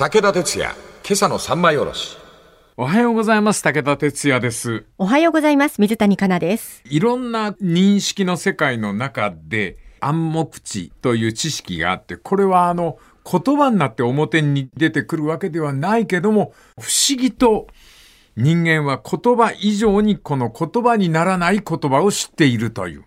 武田鉄矢、今朝の三枚おろし。おはようございます。武田哲也です。おはようございます。水谷香奈です。いろんな認識の世界の中で暗黙知という知識があって、これはあの言葉になって表に出てくるわけではないけども、不思議と人間は言葉以上にこの言葉にならない言葉を知っているという。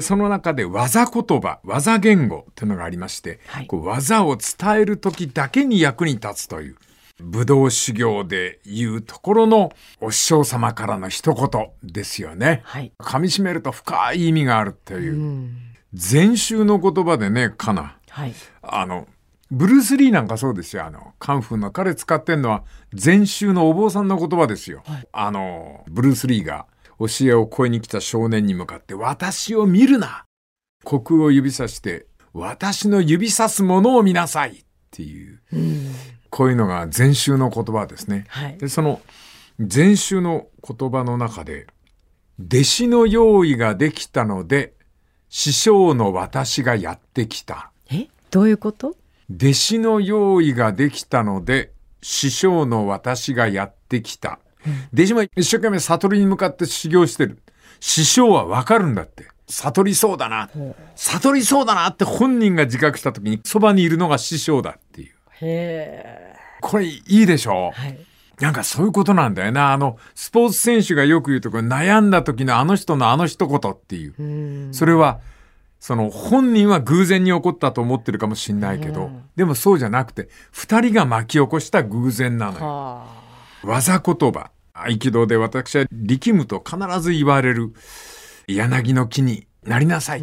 その中で技言葉、技言語というのがありまして、はいこう技を伝える時だけに役に立つという。武道修行で言うところのお師匠様からの一言ですよね。はい。噛み締めると深い意味があるという。禅宗の言葉でね、かな。はい。あの、ブルース・リーなんかそうですよ。あの、カンフーの彼使ってんのは禅宗のお坊さんの言葉ですよ。あの、ブルース・リーが教えを超えに来た少年に向かって、私を見るな虚空を指さして、私の指さすものを見なさいっていう、こういうのが禅宗の言葉ですね。はい。で、その禅宗の言葉の中で、弟子の用意ができたので、師匠の私がやってきた。え？どういうこと？弟子の用意ができたので、師匠の私がやってきた。弟子も一生懸命悟りに向かって修行してる。師匠はわかるんだって。悟りそうだな。悟りそうだなって本人が自覚した時にそばにいるのが師匠だっていう。へえ。これいいでしょ？はい。なんかそういうことなんだよな。あの、スポーツ選手がよく言うとこれ悩んだ時のあの人のあの一言っていう。うん。それは、その本人は偶然に起こったと思ってるかもしんないけど、でもそうじゃなくて、二人が巻き起こした偶然なのよ。は技言葉。合気道で私は力むと必ず言われる、柳の木になりなさい。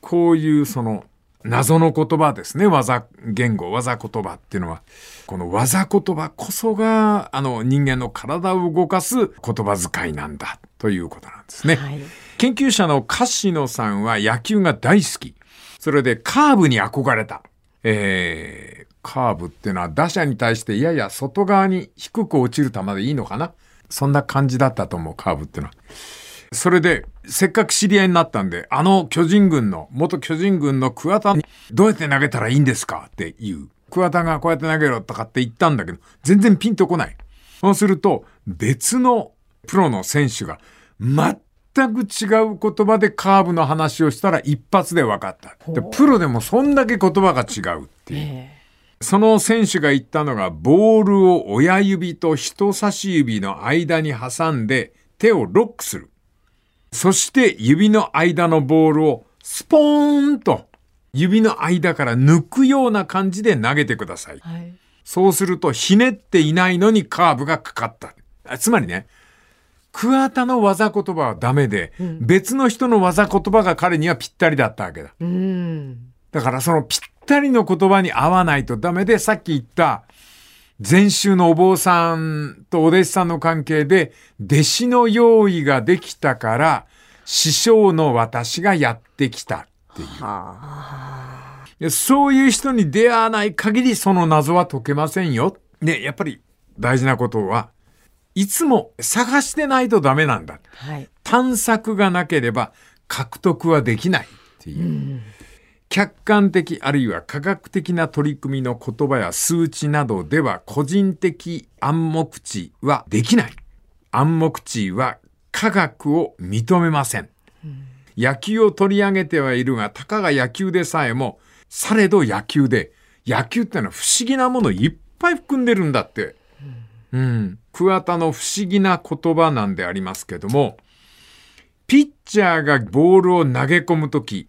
こういうその謎の言葉ですね。技言語、技言葉っていうのは。この技言葉こそが、あの人間の体を動かす言葉遣いなんだということなんですあ。ね。はい。研究者の柏野さんは野球が大好き。それでカーブに憧れた。えー、カーブっていうのは打者に対してやや外側に低く落ちる球でいいのかなそんな感じだったと思う、カーブっていうのは。それで、せっかく知り合いになったんで、あの巨人軍の、元巨人軍の桑田にどうやって投げたらいいんですかっていう。桑田がこうやって投げろとかって言ったんだけど、全然ピンとこない。そうすると、別のプロの選手が全く違う言葉でカーブの話をしたら一発で分かった。でプロでもそんだけ言葉が違うっていう。えその選手が言ったのが、ボールを親指と人差し指の間に挟んで手をロックする。そして指の間のボールをスポーンと指の間から抜くような感じで投げてください。え。はい。そうするとひねっていないのにカーブがかかった。あつまりね、桑田の技言葉はダメで、別の人の技言葉が彼にはぴったりだったわけだ。うん。だからそのぴったりの言葉に合わないとダメで、さっき言った禅宗のお坊さんとお弟子さんの関係で、弟子の用意ができたから、師匠の私がやってきたっていう。いやそういう人に出会わない限りその謎は解けませんよ。ね、やっぱり大事なことは、いつも探してないとダメなんだ。はい。探索がなければ獲得はできないっていう。客観的あるいは科学的な取り組みの言葉や数値などでは個人的暗黙知はできない。暗黙知は科学を認めません。野球を取り上げてはいるが、たかが野球でさえも、されど野球で、野球ってのは不思議なものいっぱい含んでるんだって。うん。桑田の不思議な言葉なんでありますけども、ピッチャーがボールを投げ込むとき、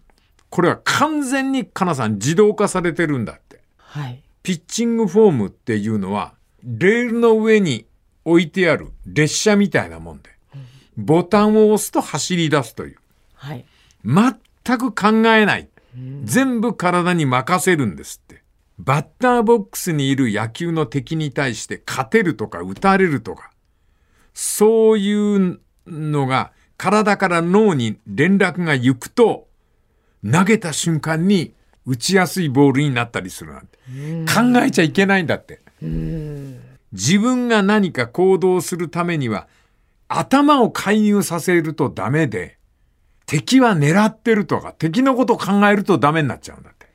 これは完全にかなさん自動化されてるんだって。はい。ピッチングフォームっていうのは、レールの上に置いてある列車みたいなもんで、ボタンを押すと走り出すという。はい。全く考えない。全部体に任せるんですって。バッターボックスにいる野球の敵に対して勝てるとか打たれるとか、そういうのが体から脳に連絡が行くと、投げた瞬間に打ちやすいボールになったりするなんて。考えちゃいけないんだって。自分が何か行動するためには、頭を介入させるとダメで、敵は狙ってるとか、敵のことを考えるとダメになっちゃうんだって。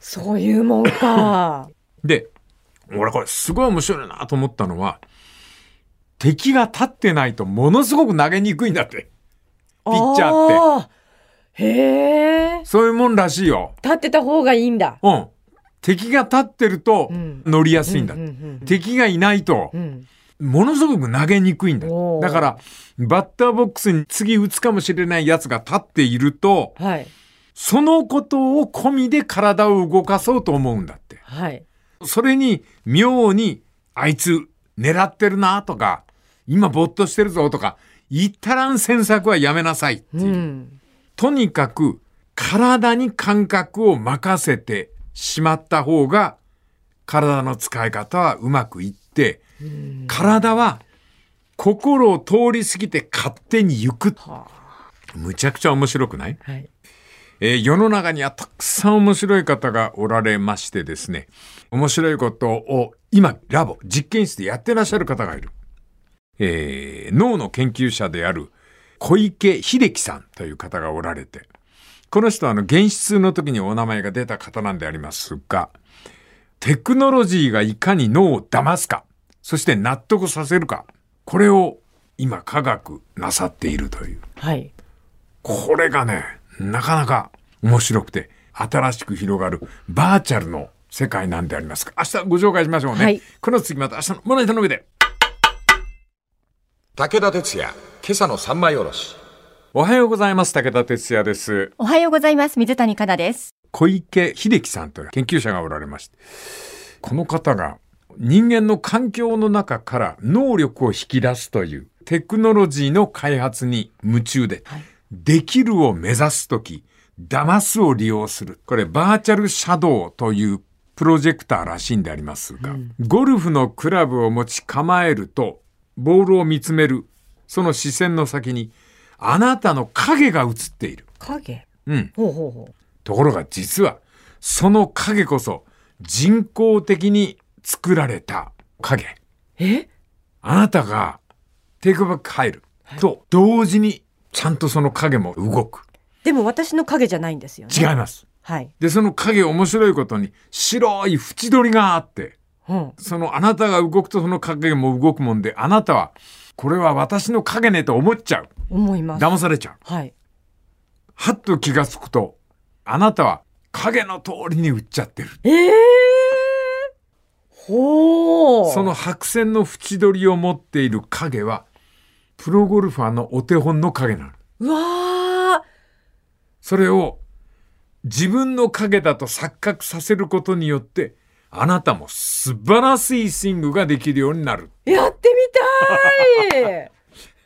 そういうもんか。で、俺これすごい面白いなと思ったのは、敵が立ってないとものすごく投げにくいんだって。ピッチャーって。へえ。そういうもんらしいよ。立ってた方がいいんだ。うん。敵が立ってるとうん乗りやすいんだ敵がいないとう、んものすごく投げにくいんだだから、バッターボックスに次打つかもしれないやつが立っていると、はい。そのことを込みで体を動かそうと思うんだって。はい。それに、妙に、あいつ狙ってるなとか、今ぼーっとしてるぞとか、言ったらん詮索はやめなさいっていう。うん。とにかく、体に感覚を任せてしまった方が、体の使い方はうまくいって、体は心を通り過ぎて勝手に行く。はむちゃくちゃ面白くない？あ。はい。えー世の中にはたくさん面白い方がおられましてですね、面白いことを今、ラボ、実験室でやってらっしゃる方がいる。えー脳の研究者である小池秀樹さんという方がおられて、この人はあの原始の時にお名前が出た方なんでありますが、テクノロジーがいかに脳を騙すか、そして納得させるか、これを今科学なさっているという。はい。これがね、なかなか面白くて、新しく広がるバーチャルの世界なんでありますか。明日ご紹介しましょうね。はいこの次また明日のまな板の上で。武田鉄矢、今朝の三枚おろし。おはようございます。武田哲也です。おはようございます。水谷香奈です。小池秀樹さんという研究者がおられまして、この方が人間の環境の中から能力を引き出すというテクノロジーの開発に夢中で、できるを目指すとき、騙すを利用する。これバーチャルシャドウというプロジェクターらしいんでありますが、ゴルフのクラブを持ち構えると、ボールを見つめる、その視線の先に、あなたの影が映っている。影？うん。ほうほうほところが実は、その影こそ人工的に作られた影。う。え？あなたがテイクバック入ると同時にちゃんとその影も動く。でも私の影じゃないんですよね。違います。はい。で、その影面白いことに白い縁取りがあって、うん。そのあなたが動くとその影も動くもんで、あなたはこれは私の影ねと思っちゃう。思います。騙されちゃう。はい。はっと気がつくと、あなたは影の通りに売っちゃってる。ええほう。その白線の縁取りを持っている影は、プロゴルファーのお手本の影なの。うわそれを自分の影だと錯覚させることによって、あなたも素晴らしいスイングができるようになる。ーやってみたい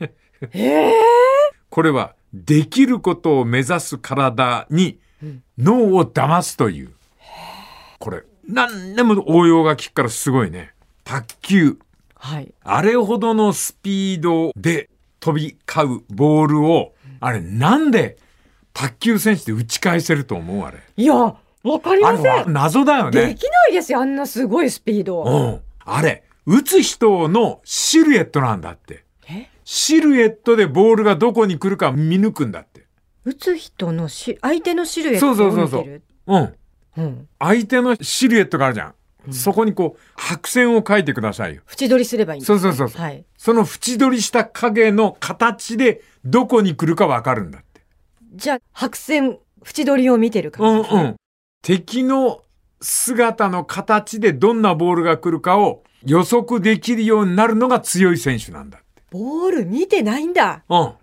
ええこれは、できることを目指す体に脳を騙すという。これ、何でも応用が効くからすごいね。卓球。はい。あれほどのスピードで飛び交うボールを、あれなんで卓球選手で打ち返せると思うあれ。いや、わかりません。謎だよね。できないですよ、あんなすごいスピード。うん。あれ、打つ人のシルエットなんだって。え？シルエットでボールがどこに来るか見抜くんだって。打つ人のし、相手のシルエットをそうそうそうそう見てる？うん。うん。相手のシルエットがあるじゃん。そこにこう、白線を描いてくださいよ。縁取りすればいいんですそうそうそうそう。はい。その縁取りした影の形でどこに来るかわかるんだって。じゃあ、白線、縁取りを見てるう感じね。んうん。敵の姿の形でどんなボールが来るかを予測できるようになるのが強い選手なんだって。ボール見てないんだ。うん。は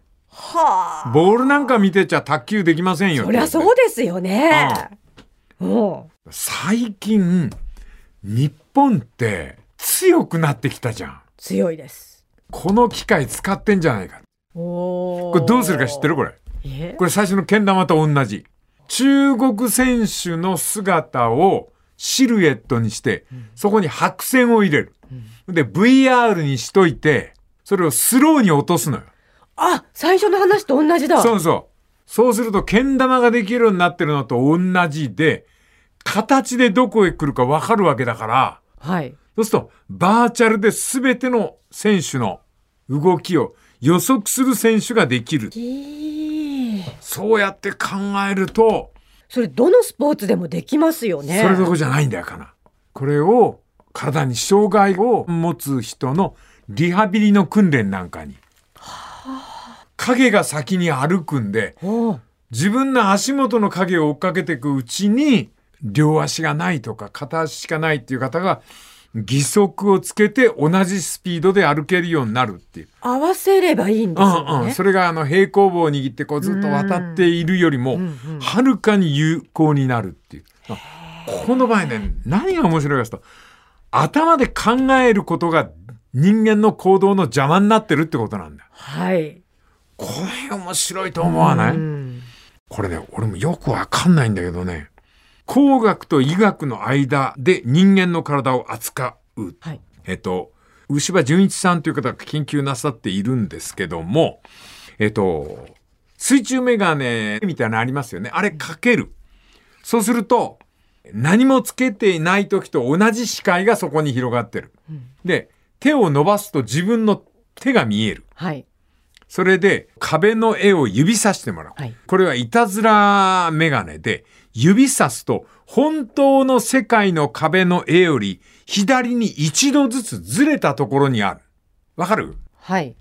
あ。ボールなんか見てちゃ卓球できませんよ。そりゃそうですよね。うん。最近、日本って強くなってきたじゃん。強いです。この機械使ってんじゃないか。おこれどうするか知ってるこれ？え？これ最初のけん玉と同じ。中国選手の姿をシルエットにして、そこに白線を入れる。で、VR にしといて、それをスローに落とすのよ。あ、最初の話と同じだ。そうそう。そうすると、けん玉ができるようになってるのと同じで、形でどこへ来るかわかるわけだから、はい。そうすると、バーチャルで全ての選手の動きを予測する選手ができる。いいそうやって考えると、それどのスポーツでもできますよね。それどころじゃないんだよ、かな。これを体に障害を持つ人のリハビリの訓練なんかに。影が先に歩くんで、自分の足元の影を追っかけていくうちに、両足がないとか片足しかないっていう方が、義足をつけて同じスピードで歩けるようになるっていう。合わせればいいんですうんよね。うん。それがあの平行棒を握ってこうずっと渡っているよりもうんうん、はるかに有効になるっていう。あここの場合ね、何が面白いかというと、頭で考えることが人間の行動の邪魔になってるってことなんだよ。はい。これ面白いと思わない、うんこれね、俺もよくわかんないんだけどね、工学と医学の間で人間の体を扱う。はい。えっと、牛場純一さんという方が研究なさっているんですけども、えっと、水中メガネみたいなのありますよね。あれかける。そうすると、何もつけていない時と同じ視界がそこに広がってる。で、手を伸ばすと自分の手が見える。はい。それで壁の絵を指さしてもらう。はいこれはいたずらメガネで、指さすと本当の世界の壁の絵より左に一度ずつずれたところにある。わかる？はい。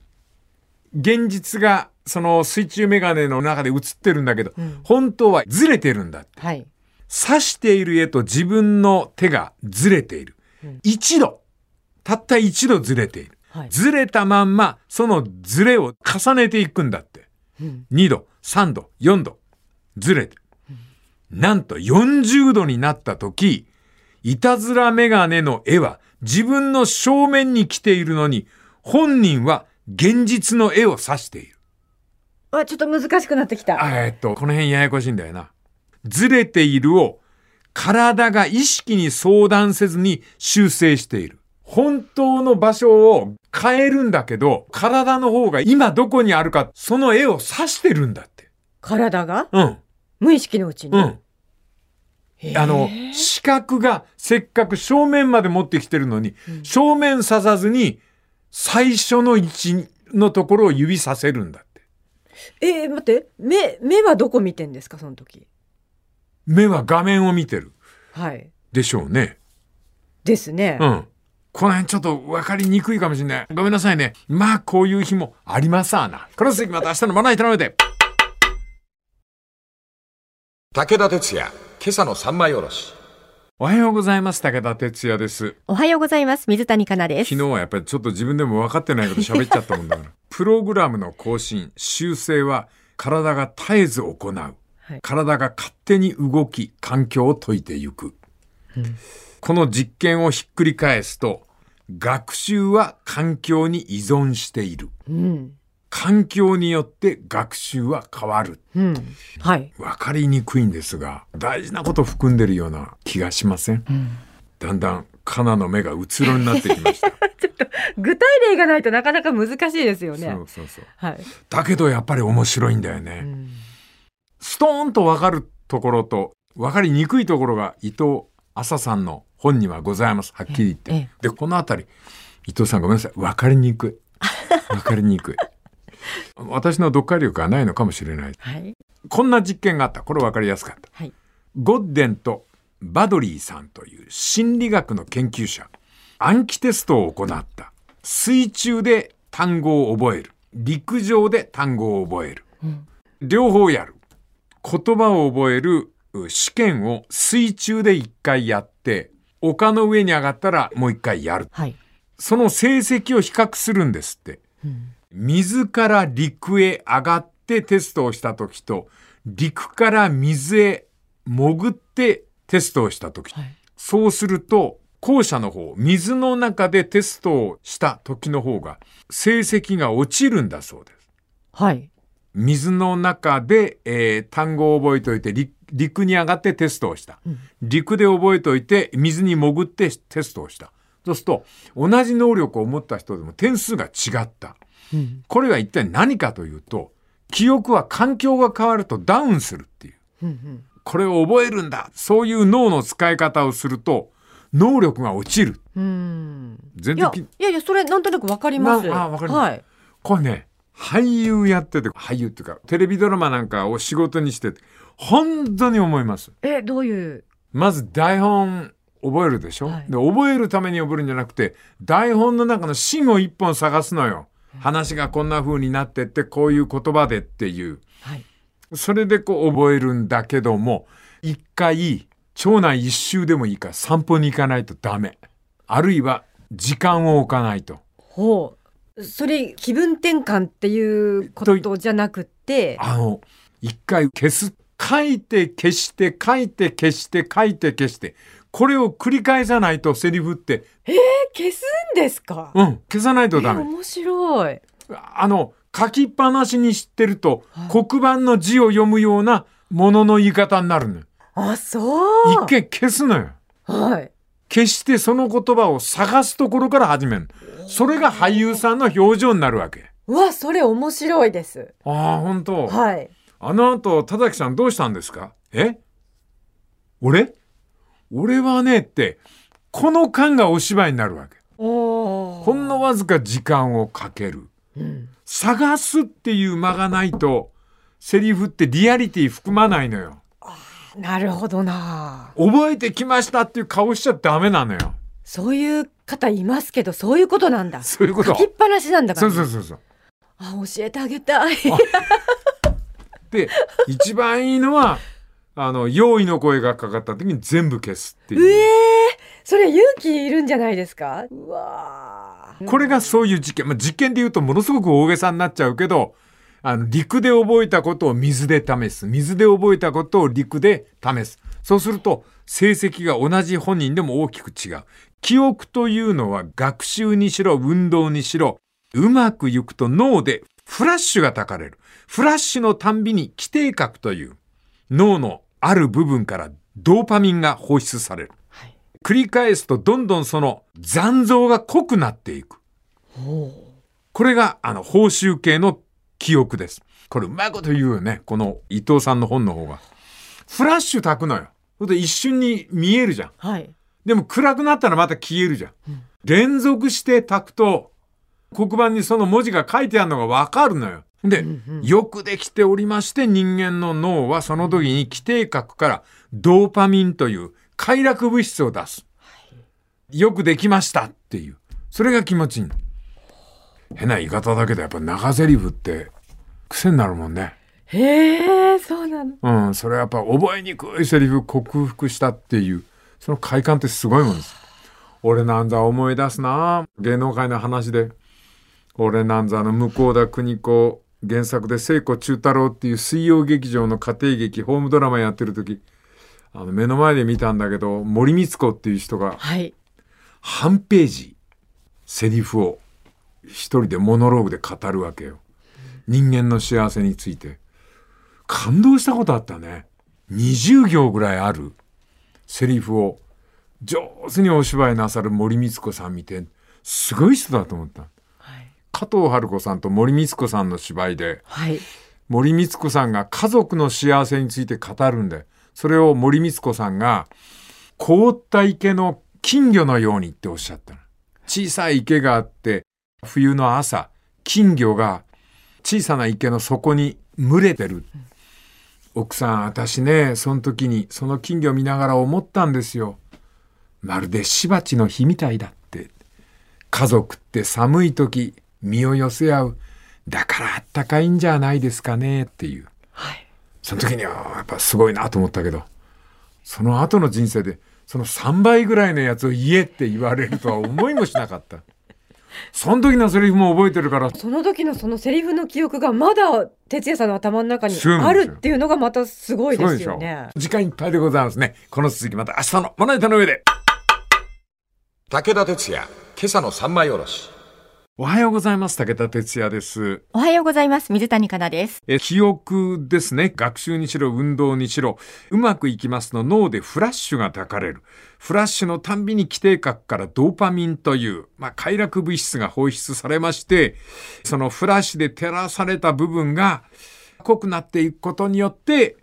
現実がその水中メガネの中で映ってるんだけど、うん本当はずれてるんだ。はい。刺している絵と自分の手がずれている。一度、たった一度ずれている。はい。ずれたまんま、そのずれを重ねていくんだって。うん2度、3度、4度、ずれてる。なんと40度になった時、いたずらメガネの絵は自分の正面に来ているのに、本人は現実の絵を指している。あ、ちょっと難しくなってきた。あえっと、この辺ややこしいんだよな。ずれているを体が意識に相談せずに修正している。本当の場所を変えるんだけど、体の方が今どこにあるか、その絵を指してるんだって。体が？うん。無意識のうちに。うん。あの、視覚がせっかく正面まで持ってきてるのに、うん正面刺さずに、最初の位置のところを指させるんだって。えー、待って、目、目はどこ見てんですか、その時？目は画面を見てる。はい。でしょうね。ですね。うん。この辺ちょっと分かりにくいかもしれない。ごめんなさいね。まあ、こういう日もありますわな。この続きまた明日のまな板の上で。武田鉄矢、今朝の三枚おろし。おはようございます。武田哲也です。おはようございます。水谷香奈です。昨日はやっぱりちょっと自分でも分かってないこと喋っちゃったもんだから。プログラムの更新、修正は体が絶えず行う。はい体が勝手に動き、環境を解いていく。この実験をひっくり返すと、学習は環境に依存している。うん。環境によって学習は変わる。うん。はい。わかりにくいんですが、大事なこと含んでるような気がしません、だんだん、カナの目がうつろになってきました。具体例がないとなかなか難しいですよねそ。うそうそう。はい。だけどやっぱり面白いんだよね。うんストーンとわかるところと、わかりにくいところが伊藤浅さんの本にはございます。はっきり言って。ええで、このあたり、伊藤さんごめんなさい。わかりにくい。わかりにくい。私の読解力がないのかもしれない。はい。こんな実験があった。これわかりやすかった。はい。ゴッデンとバドリーさんという心理学の研究者、暗記テストを行った。水中で単語を覚える。陸上で単語を覚える。両方やる。言葉を覚えるう試験を水中で一回やって、丘の上に上がったらもう一回やる。はい。その成績を比較するんですって。水から陸へ上がってテストをした時と、陸から水へ潜ってテストをした時。はいそうすると、後者の方、水の中でテストをした時の方が、成績が落ちるんだそうです。はい。水の中で、えー単語を覚えておいて陸陸に上がってテストをした、陸で覚えておいて水に潜ってテストをしたそうすると同じ能力を持った人でも点数が違ったうん。これは一体何かというと記憶は環境が変わるとダウンするっていううん。これを覚えるんだそういう脳の使い方をすると能力が落ちるうん。全然き、いやいやいや、それなんとなくわかります。なあわかりますはい。これね、俳優やってて、俳優っていうか、テレビドラマなんかを仕事にしてて、本当に思います。え、どういう？まず台本覚えるでしょ、はいで、覚えるために覚えるんじゃなくて、台本の中の芯を一本探すのよ。話がこんな風になってって、こういう言葉でっていう。はい。それでこう覚えるんだけども、一回、町内一周でもいいから散歩に行かないとダメ。あるいは、時間を置かないと。ほう。それ気分転換っていうことじゃなくて、あの、一回消す。書いて消して、書いて消して、書いて消して。これを繰り返さないとセリフって、消すんですか？うん、消さないとえダメ。面白い。あの、書きっぱなしにしてると、はい黒板の字を読むようなものの言い方になるのよ。あ、そう。一見消すのよ。はい。消してその言葉を探すところから始める。それが俳優さんの表情になるわけ。うわ、それ面白いです。ああ、本当。はい。あの後、田崎さんどうしたんですか？え？俺？俺はねって、この間がお芝居になるわけ。おほんのわずか時間をかける。うん。探すっていう間がないと、セリフってリアリティ含まないのよ。なるほどな。覚えてきましたっていう顔しちゃダメなのよ。そういう方いますけど、そういうことなんだ。そういうこと書きっぱなしなんだかそら、うそうそうそう。あ、教えてあげたい。で、一番いいのは、あの、用意の声がかかった時に全部消すってういう。えー、それ勇気いるんじゃないですか？うわーこれがそういう実験。まあ、実験で言うとものすごく大げさになっちゃうけど、あの、陸で覚えたことを水で試す。水で覚えたことを陸で試す。そうすると、成績が同じ本人でも大きく違う。記憶というのは学習にしろ、運動にしろ、うまくいくと脳でフラッシュがたかれる。フラッシュのたんびに規定核という脳のある部分からドーパミンが放出される。はい繰り返すとどんどんその残像が濃くなっていく。これがあの報酬系の記憶です。これうまいこと言うよね。この伊藤さんの本の方が。フラッシュ焚くのよ。それで一瞬に見えるじゃん。はい。でも暗くなったらまた消えるじゃん。連続して焚くと黒板にその文字が書いてあるのがわかるのよ。で、よくできておりまして人間の脳はその時に規定核からドーパミンという快楽物質を出す。よくできましたっていう。それが気持ちいいの。変な言い方だけどやっぱ長台詞って癖になるもんね。へえ、そうなの。うん、それはやっぱ覚えにくいセリフ克服したっていう、その快感ってすごいもんです。俺なんざ思い出すな芸能界の話で。俺なんざの向田邦子原作で聖子中太郎っていう水曜劇場の家庭劇、ホームドラマやってる時、あの目の前で見たんだけど、森光子っていう人がはい。半ページ、セリフを一人でモノローグで語るわけよ。人間の幸せについて。感動したことあったね。20行ぐらいあるセリフを上手にお芝居なさる森光子さん見て、すごい人だと思った。はい。加藤春子さんと森光子さんの芝居で、はい。森光子さんが家族の幸せについて語るんで、それを森光子さんが、凍った池の金魚のようにっておっしゃったの。小さい池があって、冬の朝、金魚が小さな池の底に群れてる。奥さん、私ね、その時にその金魚見ながら思ったんですよ。まるでしばちの日みたいだって。家族って寒い時、身を寄せ合う。だからあったかいんじゃないですかねっていう。はい。その時にはやっぱすごいなと思ったけど、その後の人生で、その3倍ぐらいのやつを言えって言われるとは思いもしなかった。その時のセリフも覚えてるから、その時のそのセリフの記憶がまだ哲也さんの頭の中にあるっていうのがまたすごいですよね。時間いっぱいでございますね。この続きまた明日のまな板の上で。武田鉄矢、今朝の三枚おろし。おはようございます。武田哲也です。おはようございます。水谷香奈です。え記憶ですね。学習にしろ、運動にしろ、うまくいきますと脳でフラッシュがたかれる。フラッシュのたんびに規定核からドーパミンという、まあ、快楽物質が放出されまして、そのフラッシュで照らされた部分が濃くなっていくことによって、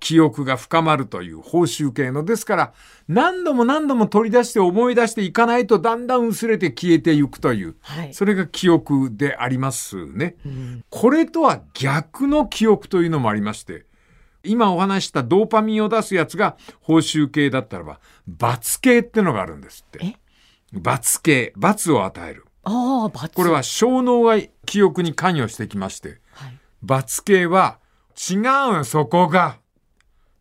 記憶が深まるという報酬系の。ですから、何度も何度も取り出して思い出していかないとだんだん薄れて消えていくという。はい。それが記憶でありますね。これとは逆の記憶というのもありまして、今お話ししたドーパミンを出すやつが報酬系だったらば、罰系ってのがあるんですって。罰系、罰を与える。ああ、罰。これは小脳が記憶に関与してきまして、はい。罰系は違うよそこが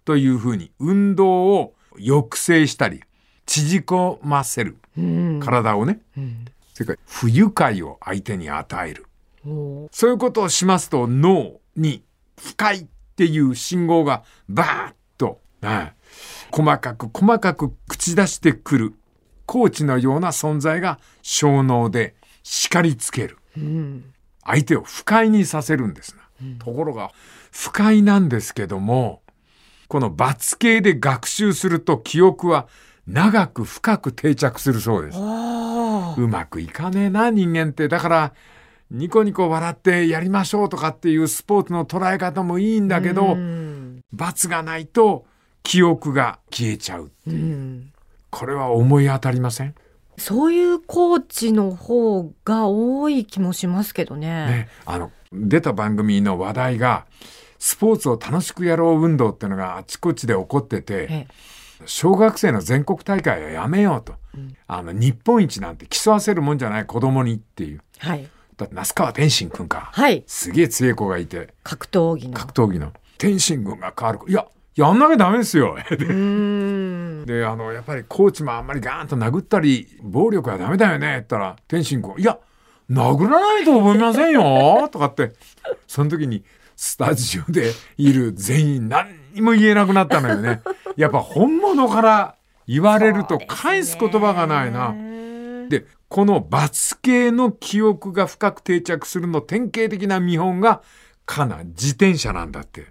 というふうに運動を抑制したり縮こませるうん。体をね、うん。それから不愉快を相手に与えるそういうことをしますと脳に不快っていう信号がバーッと、はい細かく細かく口出してくるコーチのような存在が小脳で叱りつける。うん。相手を不快にさせるんですな。ところが、不快なんですけども、この罰系で学習すると記憶は長く深く定着するそうです。うまくいかねえな、人間って。だから、ニコニコ笑ってやりましょうとかっていうスポーツの捉え方もいいんだけどう、ん。罰がないと記憶が消えちゃう。うん。これは思い当たりません？そういうコーチの方が多い気もしますけどね。ね、あの出た番組の話題がスポーツを楽しくやろう運動っていうのがあちこちで起こっててえ小学生の全国大会はやめようと、うん。あの日本一なんて競わせるもんじゃない子供にっていう。はい。だって那須川天心君か。はい。すげえ強い子がいて。格闘技の。格闘技の。天心君が変わるいややんなきゃダメですよ。であのやっぱりコーチもあんまりガーンと殴ったり暴力はダメだよね。って言ったら天心君「いや殴らないと思いませんよ」とかってその時にスタジオでいる全員何にも言えなくなったのよね。やっぱ本物から言われると返す言葉がないな。でこの罰系の記憶が深く定着するの典型的な見本がかな自転車なんだって。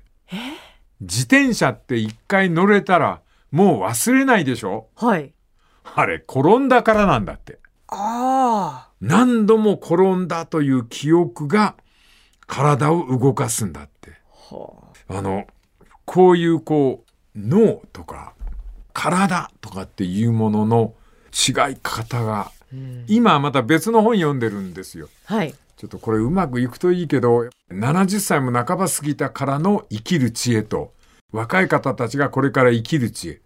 自転車って一回乗れたらもう忘れないでしょ？はい。あれ転んだからなんだって。あ何度も転んだという記憶が体を動かすんだって。あ。はあの、こういうこう脳とか体とかっていうものの違い方があ。うん今また別の本読んでるんですよ。はい。ちょっとこれうまくいくといいけど、70歳も半ば過ぎたからの生きる知恵と、若い方たちがこれから生きる知恵。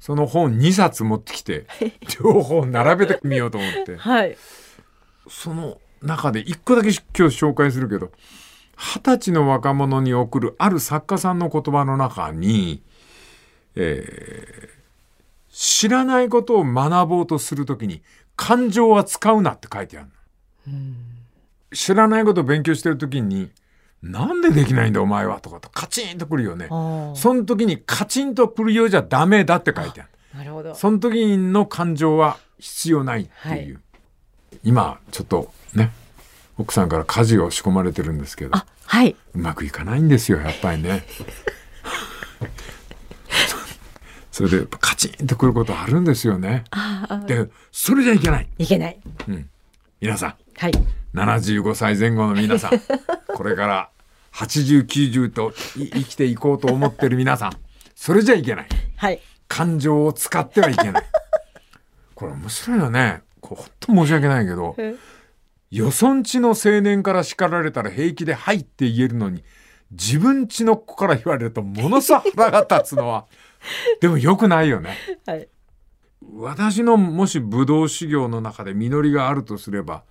その本2冊持ってきて、両方並べてみようと思って。はい。その中で一個だけ今日紹介するけど、二十歳の若者に送るある作家さんの言葉の中に、えー知らないことを学ぼうとするときに感情は使うなって書いてあるの。知らないことを勉強してるときに、なんでできないんだお前はとかとカチンとくるよね。その時にカチンとくるようじゃダメだって書いてある。なるほど。その時の感情は必要ないっていう。今、ちょっとね、奥さんから家事を仕込まれてるんですけど、あ、はい。うまくいかないんですよ、やっぱりね。それでカチンとくることあるんですよね。で、それじゃいけない。いけない。皆さん、はい。75歳前後の皆さん、これから80、90とい生きていこうと思ってる皆さん、それじゃいけない。はい。感情を使ってはいけない。これ面白いよね。こう本当申し訳ないけど、よそんちの青年から叱られたら平気で「はい」って言えるのに自分ちの子から言われるとものすごく腹が立つのは でも良くないよね。はい。私のもし武道修行の中で実りがあるとすれば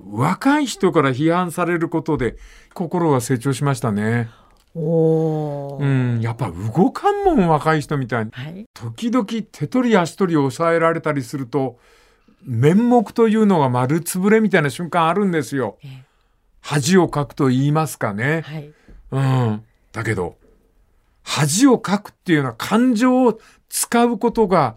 若い人から批判されることで心が成長しましたね。おお。うん、やっぱ動かんもん若い人みたいに。はい。時々手取り足取り抑えられたりすると面目というのが丸つぶれみたいな瞬間あるんですよ。ええ恥をかくと言いますかね。はい。うん。だけど、恥をかくっていうのは感情を使うことが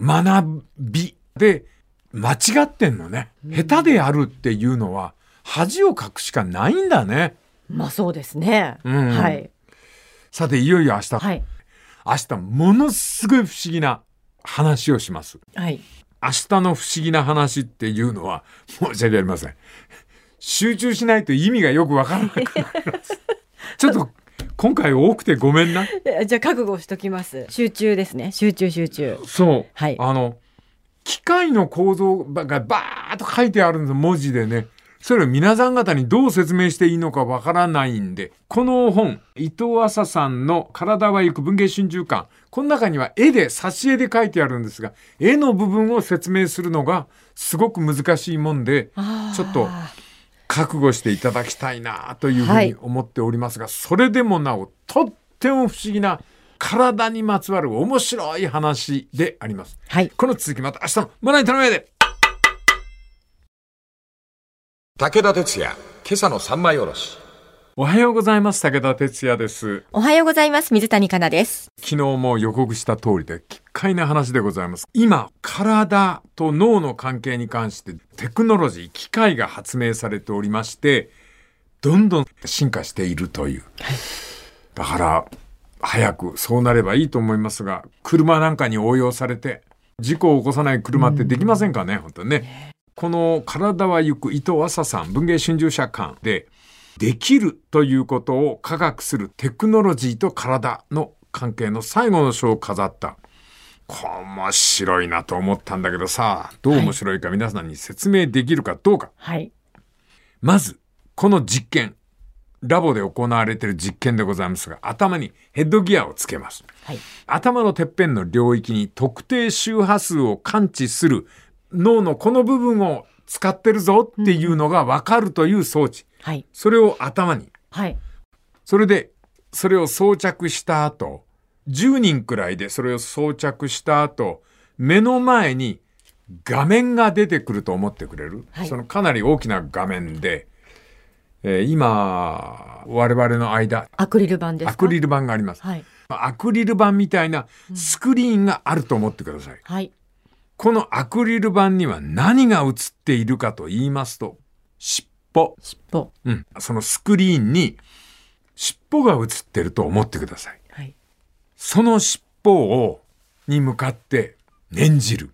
学びで間違ってんのね。下手であるっていうのは恥をかくしかないんだね。まあそうですね。うんはい。さて、いよいよ明日。はい。明日ものすごい不思議な話をします。はい。明日の不思議な話っていうのは申し訳ありません。集中しないと意味がよくわからなくなります。ちょっと今回多くてごめんな。えじゃあ覚悟しときます。集中ですね。集中集中。そう。はいあの、機械の構造がバーッと書いてあるんです文字でね。それを皆さん方にどう説明していいのかわからないんで、この本、伊藤浅さんの体は行く文芸春秋館、この中には絵で、挿絵で書いてあるんですが、絵の部分を説明するのがすごく難しいもんで、ちょっと覚悟していただきたいなというふうに思っておりますが、それでもなお、とっても不思議な体にまつわる面白い話であります。はい。この続きまた明日の胸に頼むやで武田鉄矢、今朝の三枚おろし。おはようございます。武田哲也です。おはようございます。水谷香奈です。昨日も予告した通りで、奇怪な話でございます。今、体と脳の関係に関してテクノロジー、機械が発明されておりまして、どんどん進化しているという。だから、早くそうなればいいと思いますが、車なんかに応用されて、事故を起こさない車ってできませんかね、本当にね。この体は行く伊藤浅さん、文芸春秋社館で、できるということを科学するテクノロジーと体の関係の最後の章を飾った。面白いなと思ったんだけどさ、どう面白いか皆さんに説明できるかどうか。はい。まず、この実験、ラボで行われている実験でございますが、頭にヘッドギアをつけます。はい。頭のてっぺんの領域に特定周波数を感知する脳のこの部分を使ってるぞっていうのがわかるという装置。はい。それを頭に。はい。それで、それを装着した後、10人くらいでそれを装着した後、目の前に画面が出てくると思ってくれる、はいそのかなり大きな画面で、えー今、我々の間、アクリル板ですか？アクリル板があります。はい。アクリル板みたいなスクリーンがあると思ってください。はい。このアクリル板には何が映っているかと言いますと、尻尾。尻尾。うん。そのスクリーンに尻尾が映ってると思ってください。はい。その尻尾を、に向かって念じる。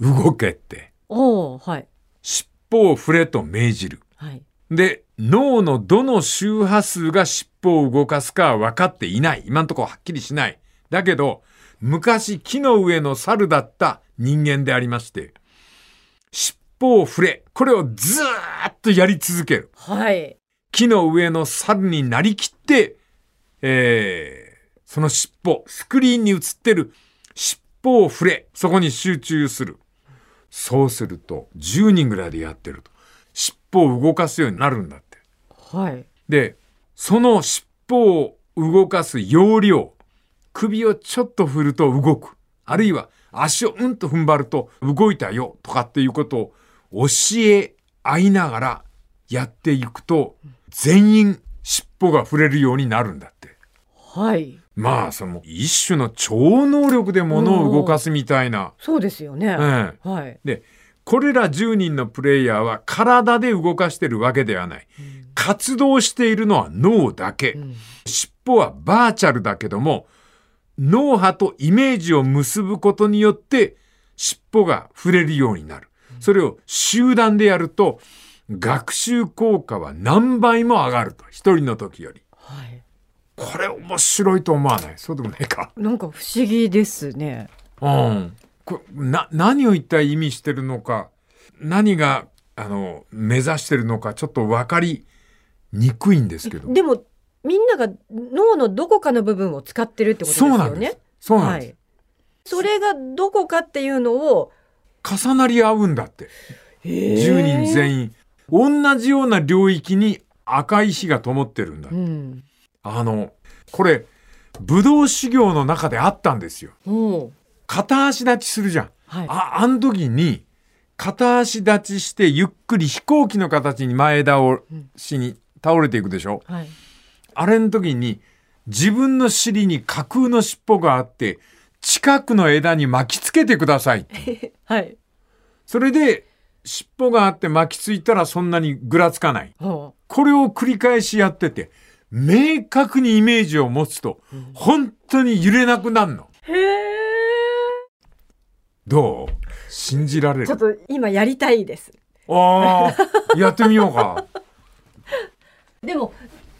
動けって。おー、はい。尻尾を振れと命じる。はい。で、脳のどの周波数が尻尾を動かすかは分かっていない。今のところはっきりしない。だけど、昔木の上の猿だった人間でありまして、尻尾を振れ。これをずーっとやり続ける。はい。木の上の猿になりきって、えー、その尻尾、スクリーンに映ってる尻尾を振れ。そこに集中する。そうすると、10人ぐらいでやってると、尻尾を動かすようになるんだって。はい。で、その尻尾を動かす要領、首をちょっと振ると動く。あるいは足をうんと踏ん張ると動いたよとかっていうことを教え合いながらやっていくと、全員尻尾が触れるようになるんだって。はい。まあ、その一種の超能力で物を動かすみたいな。そうですよね。ええはい。で、これら10人のプレイヤーは体で動かしてるわけではない。活動しているのは脳だけ。尻尾はバーチャルだけども、脳波とイメージを結ぶことによって尻尾が触れるようになる。それを集団でやると、学習効果は何倍も上がると。一人の時より。はい。これ面白いと思わない？そうでもないか。なんか不思議ですね。うん。これな、何を一体意味してるのか、何が、あの、目指してるのか、ちょっと分かりにくいんですけど。でも、みんなが脳のどこかの部分を使ってるってことですよねそうなんです。。そうなんです。はい。それがどこかっていうのを、重なり合うんだって。10人全員。同じような領域に赤い火が灯ってるんだ。うん。あの、これ、武道修行の中であったんですよ。片足立ちするじゃん。はい。あ、あの時に、片足立ちしてゆっくり飛行機の形に前倒しに倒れていくでしょ。はい。あれの時に自分の尻に架空の尻尾があって近くの枝に巻きつけてください。はい。それで尻尾があって巻きついたらそんなにぐらつかない。ほこれを繰り返しやってて明確にイメージを持つと本当に揺れなくなるの。う。へえ。どう？信じられる？ちょっと今やりたいです。ああ、やってみようか。でも、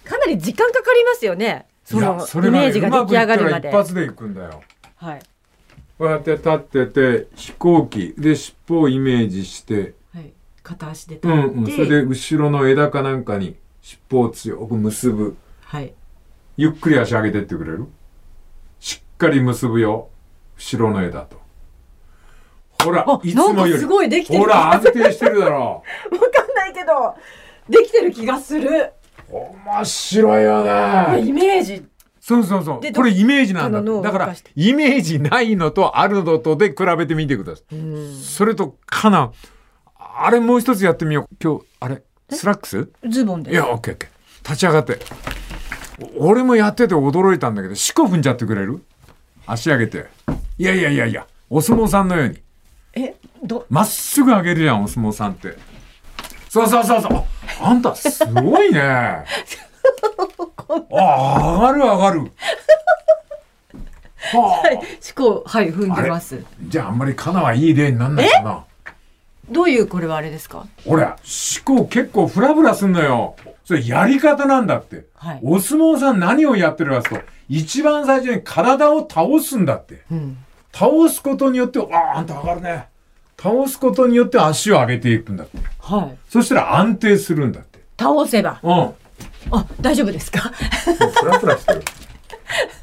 かなり時間かかりますよね。そのイメージが出来上がるまで。一発でいくんだよ。はい。こうやって立ってて飛行機で尻尾をイメージして。はい。片足でうん立って、うん、それで後ろの枝かなんかに尻尾を強く結ぶ。はい。ゆっくり足上げてってくれる？しっかり結ぶよ。後ろの枝と。ほらあいつもより。すごいできてる。ほら安定してるだろ。わかんないけどできてる気がする面白いよね。イメージ。そうそうそう。でこれイメージなんだだからイメージないのとあるのとで比べてみてください。それとかな。あれもう一つやってみよう。今日あれ？スラックス？ズボンで。いや、オッケーオッケー。立ち上がって。お俺もやってて驚いたんだけど、四股踏んじゃってくれる？足上げて。いやいやいやいや、お相撲さんのように。え？ど？まっすぐ上げるじゃん、お相撲さんって。そうそうそうそう。ああんた、すごいね。あ、上がる上がる。はあ、思考はい踏んでますじゃああんまりカナはいい例になんないかな。どういうこれはあれですか？俺、思考結構フラフラすんのよ。それやり方なんだって。はいお相撲さん何をやってるかと、一番最初に体を倒すんだって。うん倒すことによって、ああ、あんた上がるね。倒すことによって足を上げていくんだって。はいそしたら安定するんだって。倒せばうん。あ大丈夫ですか？フラフラしてる。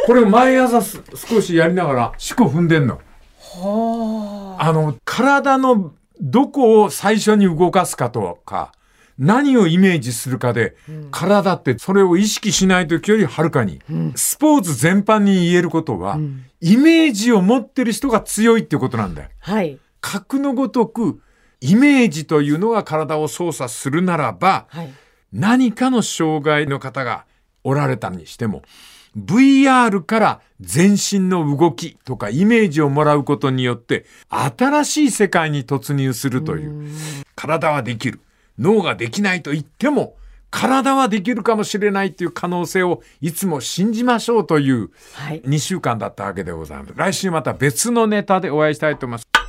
これ毎朝す少しやりながら、四股踏んでんの。はあの、体のどこを最初に動かすかとか、何をイメージするかで、体ってそれを意識しない時よりはるかに、スポーツ全般に言えることは、イメージを持ってる人が強いってことなんだよ。はい格のごとく、イメージというのが体を操作するならば、はい何かの障害の方がおられたにしても、VR から全身の動きとかイメージをもらうことによって、新しい世界に突入するという。体はできる。脳ができないと言っても、体はできるかもしれないという可能性をいつも信じましょうというはい2週間だったわけでございます。来週また別のネタでお会いしたいと思います。